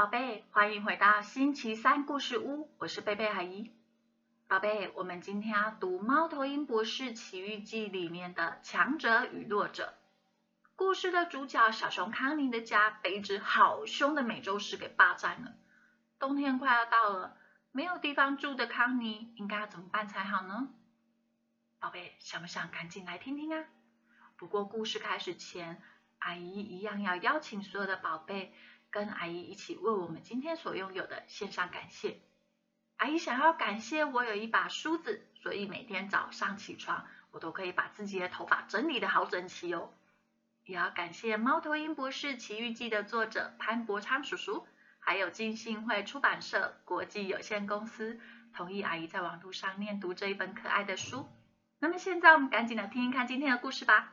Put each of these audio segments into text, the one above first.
宝贝，欢迎回到星期三故事屋，我是贝贝阿姨。宝贝，我们今天要读《猫头鹰博士奇遇记》里面的强者与弱者。故事的主角小熊康妮的家被一只好凶的美洲狮给霸占了。冬天快要到了，没有地方住的康妮应该要怎么办才好呢？宝贝，想不想赶紧来听听啊？不过故事开始前，阿姨一样要邀请所有的宝贝。跟阿姨一起为我们今天所拥有的献上感谢。阿姨想要感谢我有一把梳子，所以每天早上起床，我都可以把自己的头发整理的好整齐哦。也要感谢《猫头鹰博士奇遇记》的作者潘伯昌叔叔，还有金信会出版社国际有限公司同意阿姨在网络上念读这一本可爱的书。那么现在我们赶紧来听一看今天的故事吧。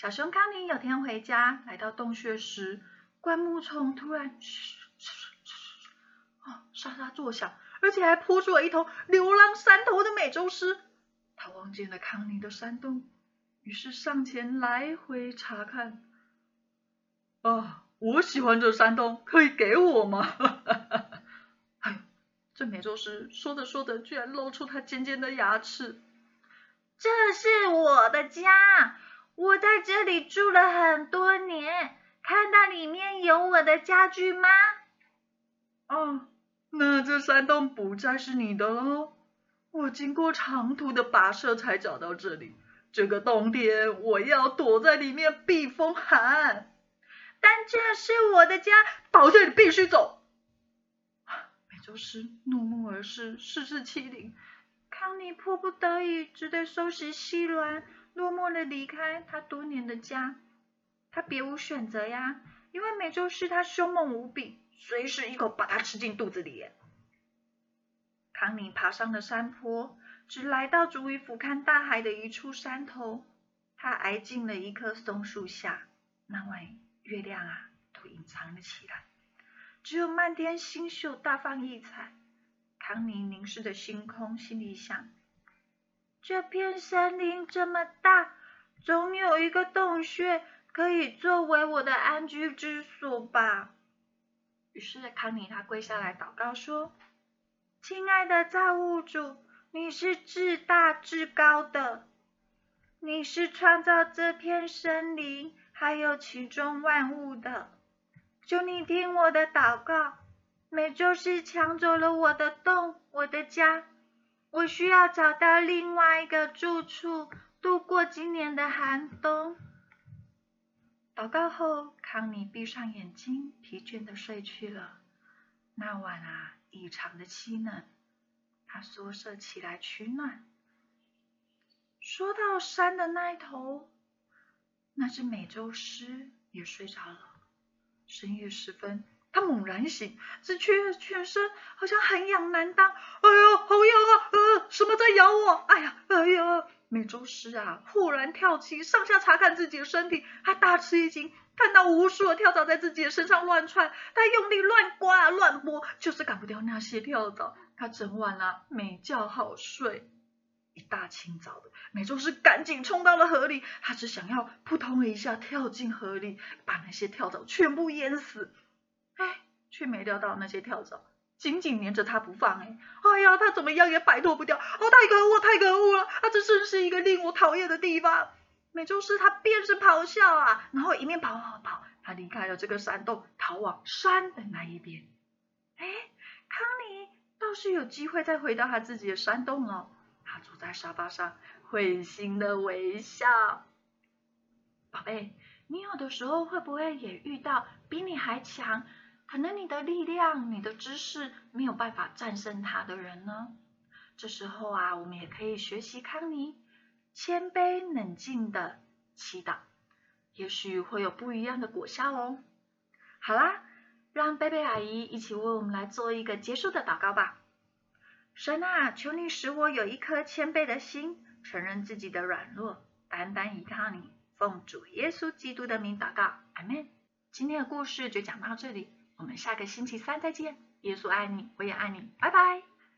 小熊康妮有天回家，来到洞穴时，灌木丛突然，哦，沙沙作响，而且还扑出了一头流浪山头的美洲狮。他望见了康妮的山洞，于是上前来回查看。啊，我喜欢这山洞，可以给我吗？哎，这美洲狮说着说着，居然露出它尖尖的牙齿。这是我的家。我在这里住了很多年，看到里面有我的家具吗？哦，那这山洞不再是你的喽。我经过长途的跋涉才找到这里，这个冬天我要躲在里面避风寒。但这是我的家，宝贝，你必须走。美洲狮怒目而视，视事欺凌。康妮迫不得已，只得收拾细软。落寞的离开他多年的家，他别无选择呀，因为美洲狮它凶猛无比，随时一口把它吃进肚子里。康妮爬上了山坡，只来到足以俯瞰大海的一处山头，他挨进了一棵松树下，那晚月亮啊都隐藏了起来，只有漫天星宿大放异彩。康妮凝视着星空，心里想。这片森林这么大，总有一个洞穴可以作为我的安居之所吧。于是康妮她跪下来祷告说：“亲爱的造物主，你是至大至高的，你是创造这片森林还有其中万物的。求你听我的祷告，美洲狮抢走了我的洞，我的家。”我需要找到另外一个住处，度过今年的寒冬。祷告后，康妮闭上眼睛，疲倦的睡去了。那晚啊，异常的凄冷，他缩射起来取暖。说到山的那一头，那只美洲狮也睡着了。深夜时分。他猛然醒，只觉全身好像很痒难当。哎呦，好痒啊！呃，什么在咬我？哎呀，哎呀！美洲狮啊，忽然跳起，上下查看自己的身体。他大吃一惊，看到无数的跳蚤在自己的身上乱窜。他用力乱刮乱拨，就是赶不掉那些跳蚤。他整晚啊没觉好睡。一大清早的，美洲狮赶紧冲到了河里，他只想要扑通一下跳进河里，把那些跳蚤全部淹死。却没料到那些跳蚤紧紧粘着他不放。哎，哎呀，他怎么样也摆脱不掉。哦，太可恶，太可恶了！啊，这真是一个令我讨厌的地方。美洲狮他便是咆哮啊，然后一面跑跑跑，他离开了这个山洞，逃往山的那一边。哎，康妮倒是有机会再回到他自己的山洞了。他坐在沙发上，会心的微笑。宝贝，你有的时候会不会也遇到比你还强？可能你的力量、你的知识没有办法战胜他的人呢。这时候啊，我们也可以学习康妮，谦卑冷静的祈祷，也许会有不一样的果效哦。好啦，让贝贝阿姨一起为我们来做一个结束的祷告吧。神啊，求你使我有一颗谦卑的心，承认自己的软弱，单单依靠你。奉主耶稣基督的名祷告，阿门。今天的故事就讲到这里。我们下个星期三再见。耶稣爱你，我也爱你，拜拜。